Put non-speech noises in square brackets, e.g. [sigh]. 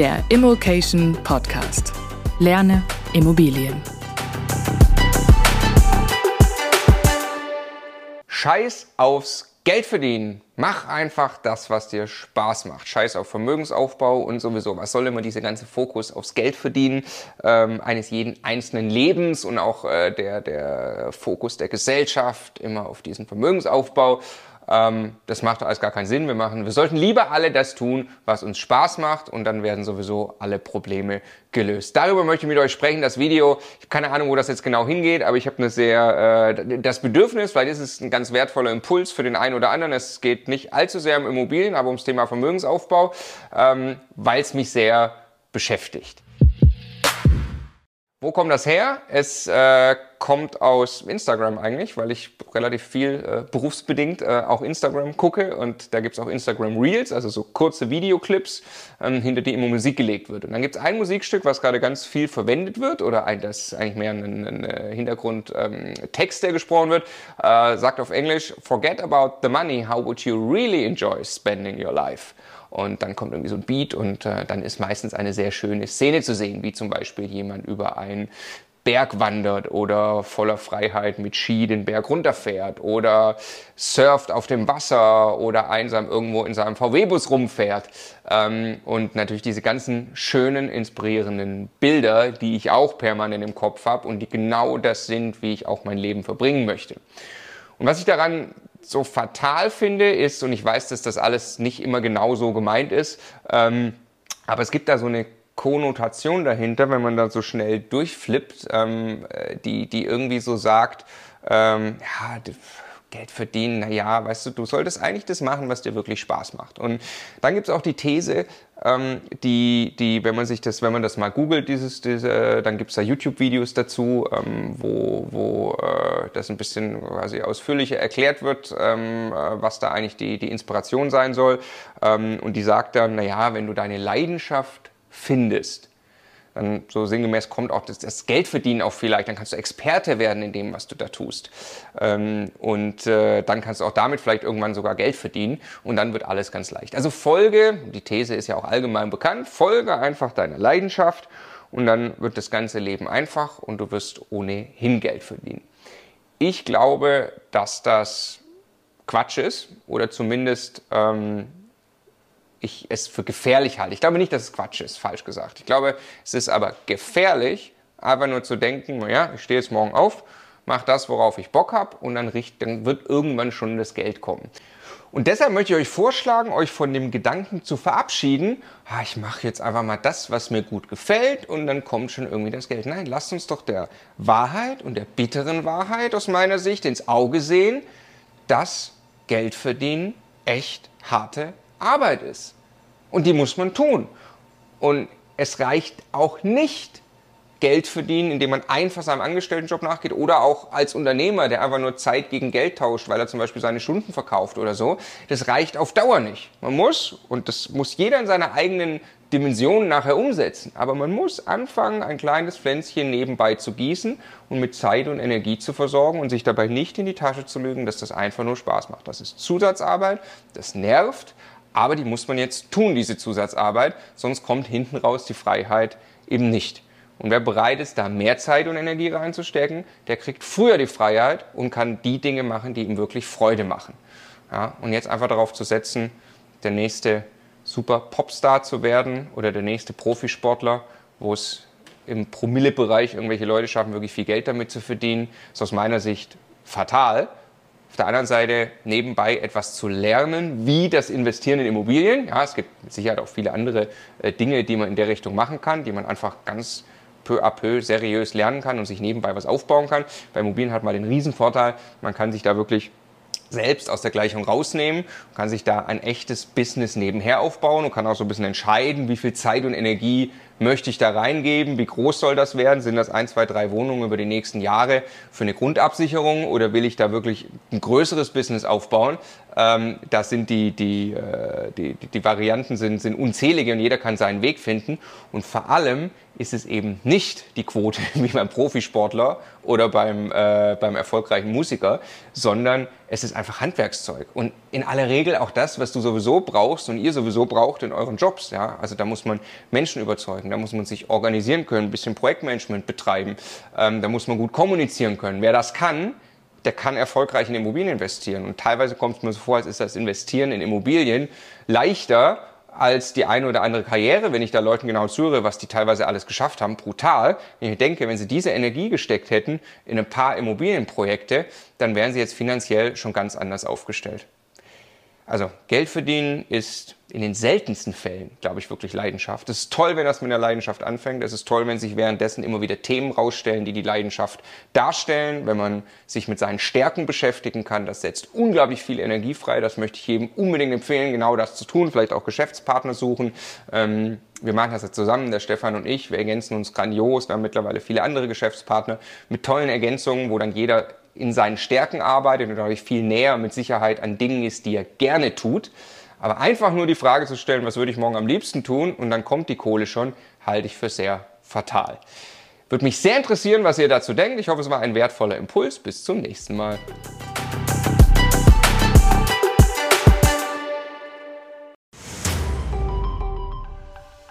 Der Immokation Podcast. Lerne Immobilien. Scheiß aufs Geld verdienen. Mach einfach das, was dir Spaß macht. Scheiß auf Vermögensaufbau und sowieso. Was soll immer dieser ganze Fokus aufs Geld verdienen ähm, eines jeden einzelnen Lebens und auch äh, der, der Fokus der Gesellschaft immer auf diesen Vermögensaufbau. Ähm, das macht alles gar keinen Sinn. Wir machen, wir sollten lieber alle das tun, was uns Spaß macht und dann werden sowieso alle Probleme gelöst. Darüber möchte ich mit euch sprechen. Das Video, ich habe keine Ahnung, wo das jetzt genau hingeht, aber ich habe eine sehr äh, das Bedürfnis, weil das ist ein ganz wertvoller Impuls für den einen oder anderen. Es geht nicht allzu sehr um Immobilien, aber ums Thema Vermögensaufbau, ähm, weil es mich sehr beschäftigt. Wo kommt das her? Es äh, kommt aus Instagram eigentlich, weil ich relativ viel äh, berufsbedingt äh, auch Instagram gucke und da gibt's auch Instagram Reels, also so kurze Videoclips, ähm, hinter die immer Musik gelegt wird. Und dann gibt's ein Musikstück, was gerade ganz viel verwendet wird oder ein, das ist eigentlich mehr ein, ein, ein Hintergrundtext, ähm, der gesprochen wird, äh, sagt auf Englisch, Forget about the money, how would you really enjoy spending your life? Und dann kommt irgendwie so ein Beat und äh, dann ist meistens eine sehr schöne Szene zu sehen, wie zum Beispiel jemand über einen Berg wandert oder voller Freiheit mit Ski den Berg runterfährt oder surft auf dem Wasser oder einsam irgendwo in seinem VW-Bus rumfährt. Ähm, und natürlich diese ganzen schönen, inspirierenden Bilder, die ich auch permanent im Kopf habe und die genau das sind, wie ich auch mein Leben verbringen möchte. Und was ich daran so fatal finde, ist, und ich weiß, dass das alles nicht immer genau so gemeint ist, ähm, aber es gibt da so eine Konnotation dahinter, wenn man da so schnell durchflippt, ähm, äh, die, die irgendwie so sagt, ähm, ja, Geld verdienen, naja, weißt du, du solltest eigentlich das machen, was dir wirklich Spaß macht. Und dann gibt es auch die These, ähm, die, die, wenn man sich das, wenn man das mal googelt, dieses, diese, dann gibt es da YouTube-Videos dazu, ähm, wo, wo äh, das ein bisschen quasi ausführlicher erklärt wird, ähm, äh, was da eigentlich die, die Inspiration sein soll. Ähm, und die sagt dann, naja, wenn du deine Leidenschaft findest, dann so sinngemäß kommt auch das, das Geldverdienen auch vielleicht, dann kannst du Experte werden in dem, was du da tust. Ähm, und äh, dann kannst du auch damit vielleicht irgendwann sogar Geld verdienen und dann wird alles ganz leicht. Also folge, die These ist ja auch allgemein bekannt, folge einfach deiner Leidenschaft und dann wird das ganze Leben einfach und du wirst ohnehin Geld verdienen. Ich glaube, dass das Quatsch ist oder zumindest ähm, ich es für gefährlich halte. Ich glaube nicht, dass es Quatsch ist, falsch gesagt. Ich glaube, es ist aber gefährlich, einfach nur zu denken, naja, ich stehe jetzt morgen auf, mache das, worauf ich Bock habe und dann, richt, dann wird irgendwann schon das Geld kommen. Und deshalb möchte ich euch vorschlagen, euch von dem Gedanken zu verabschieden, ah, ich mache jetzt einfach mal das, was mir gut gefällt und dann kommt schon irgendwie das Geld. Nein, lasst uns doch der Wahrheit und der bitteren Wahrheit aus meiner Sicht ins Auge sehen, dass Geld verdienen echt harte Arbeit ist. Und die muss man tun. Und es reicht auch nicht, Geld verdienen, indem man einfach seinem Angestelltenjob nachgeht oder auch als Unternehmer, der einfach nur Zeit gegen Geld tauscht, weil er zum Beispiel seine Stunden verkauft oder so. Das reicht auf Dauer nicht. Man muss, und das muss jeder in seiner eigenen Dimension nachher umsetzen, aber man muss anfangen, ein kleines Pflänzchen nebenbei zu gießen und mit Zeit und Energie zu versorgen und sich dabei nicht in die Tasche zu lügen, dass das einfach nur Spaß macht. Das ist Zusatzarbeit, das nervt, aber die muss man jetzt tun, diese Zusatzarbeit, sonst kommt hinten raus die Freiheit eben nicht. Und wer bereit ist, da mehr Zeit und Energie reinzustecken, der kriegt früher die Freiheit und kann die Dinge machen, die ihm wirklich Freude machen. Ja, und jetzt einfach darauf zu setzen, der nächste super Popstar zu werden oder der nächste Profisportler, wo es im Promillebereich irgendwelche Leute schaffen, wirklich viel Geld damit zu verdienen, ist aus meiner Sicht fatal. Auf der anderen Seite nebenbei etwas zu lernen, wie das Investieren in Immobilien. Ja, es gibt mit Sicherheit auch viele andere äh, Dinge, die man in der Richtung machen kann, die man einfach ganz peu à peu seriös lernen kann und sich nebenbei was aufbauen kann. Bei Immobilien hat man den Riesenvorteil, man kann sich da wirklich selbst aus der Gleichung rausnehmen, kann sich da ein echtes Business nebenher aufbauen und kann auch so ein bisschen entscheiden, wie viel Zeit und Energie möchte ich da reingeben, wie groß soll das werden, sind das ein, zwei, drei Wohnungen über die nächsten Jahre für eine Grundabsicherung oder will ich da wirklich ein größeres Business aufbauen? Ähm, da sind die, die, äh, die, die Varianten sind, sind unzählige und jeder kann seinen Weg finden und vor allem ist es eben nicht die Quote [laughs] wie beim Profisportler oder beim, äh, beim erfolgreichen Musiker, sondern es ist einfach Handwerkszeug. Und in aller Regel auch das, was du sowieso brauchst und ihr sowieso braucht in euren Jobs. Ja? Also da muss man Menschen überzeugen, da muss man sich organisieren können, ein bisschen Projektmanagement betreiben, ähm, da muss man gut kommunizieren können. Wer das kann, der kann erfolgreich in Immobilien investieren. Und teilweise kommt es mir so vor, als ist das Investieren in Immobilien leichter als die eine oder andere Karriere, wenn ich da Leuten genau zuhöre, was die teilweise alles geschafft haben, brutal. Wenn ich denke, wenn sie diese Energie gesteckt hätten in ein paar Immobilienprojekte, dann wären sie jetzt finanziell schon ganz anders aufgestellt. Also Geld verdienen ist in den seltensten Fällen, glaube ich, wirklich Leidenschaft. Es ist toll, wenn das mit einer Leidenschaft anfängt. Es ist toll, wenn sich währenddessen immer wieder Themen rausstellen, die die Leidenschaft darstellen. Wenn man sich mit seinen Stärken beschäftigen kann, das setzt unglaublich viel Energie frei. Das möchte ich jedem unbedingt empfehlen, genau das zu tun. Vielleicht auch Geschäftspartner suchen. Ähm, wir machen das ja zusammen, der Stefan und ich. Wir ergänzen uns grandios. Wir haben mittlerweile viele andere Geschäftspartner mit tollen Ergänzungen, wo dann jeder in seinen Stärken arbeitet und dadurch viel näher mit Sicherheit an Dingen ist, die er gerne tut. Aber einfach nur die Frage zu stellen, was würde ich morgen am liebsten tun und dann kommt die Kohle schon, halte ich für sehr fatal. Würde mich sehr interessieren, was ihr dazu denkt. Ich hoffe, es war ein wertvoller Impuls. Bis zum nächsten Mal.